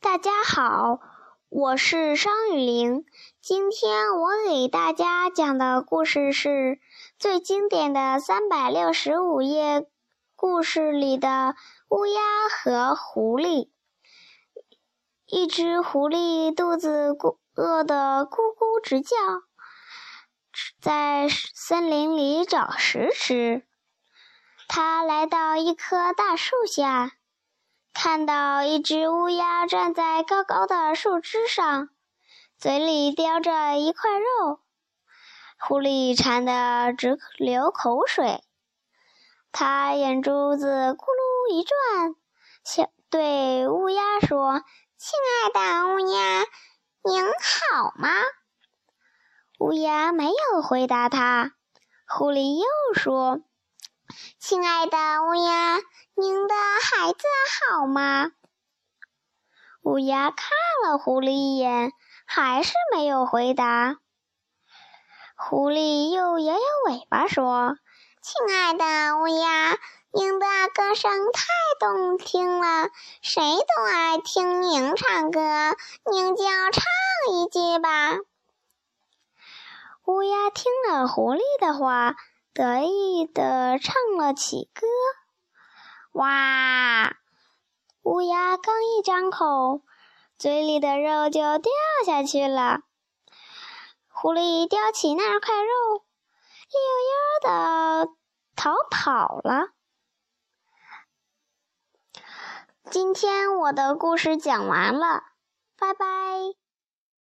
大家好，我是商雨玲。今天我给大家讲的故事是最经典的三百六十五页故事里的乌鸦和狐狸。一只狐狸肚子咕饿得咕咕直叫，在森林里找食吃。它来到一棵大树下。看到一只乌鸦站在高高的树枝上，嘴里叼着一块肉，狐狸馋得直流口水。他眼珠子咕噜一转，小对乌鸦说：“亲爱的乌鸦，您好吗？”乌鸦没有回答他。狐狸又说：“亲爱的乌鸦。”您的孩子好吗？乌鸦看了狐狸一眼，还是没有回答。狐狸又摇摇尾巴说：“亲爱的乌鸦，您的歌声太动听了，谁都爱听您唱歌，您就唱一句吧。”乌鸦听了狐狸的话，得意地唱了起歌。哇！乌鸦刚一张口，嘴里的肉就掉下去了。狐狸叼起那块肉，溜溜的逃跑了。今天我的故事讲完了，拜拜。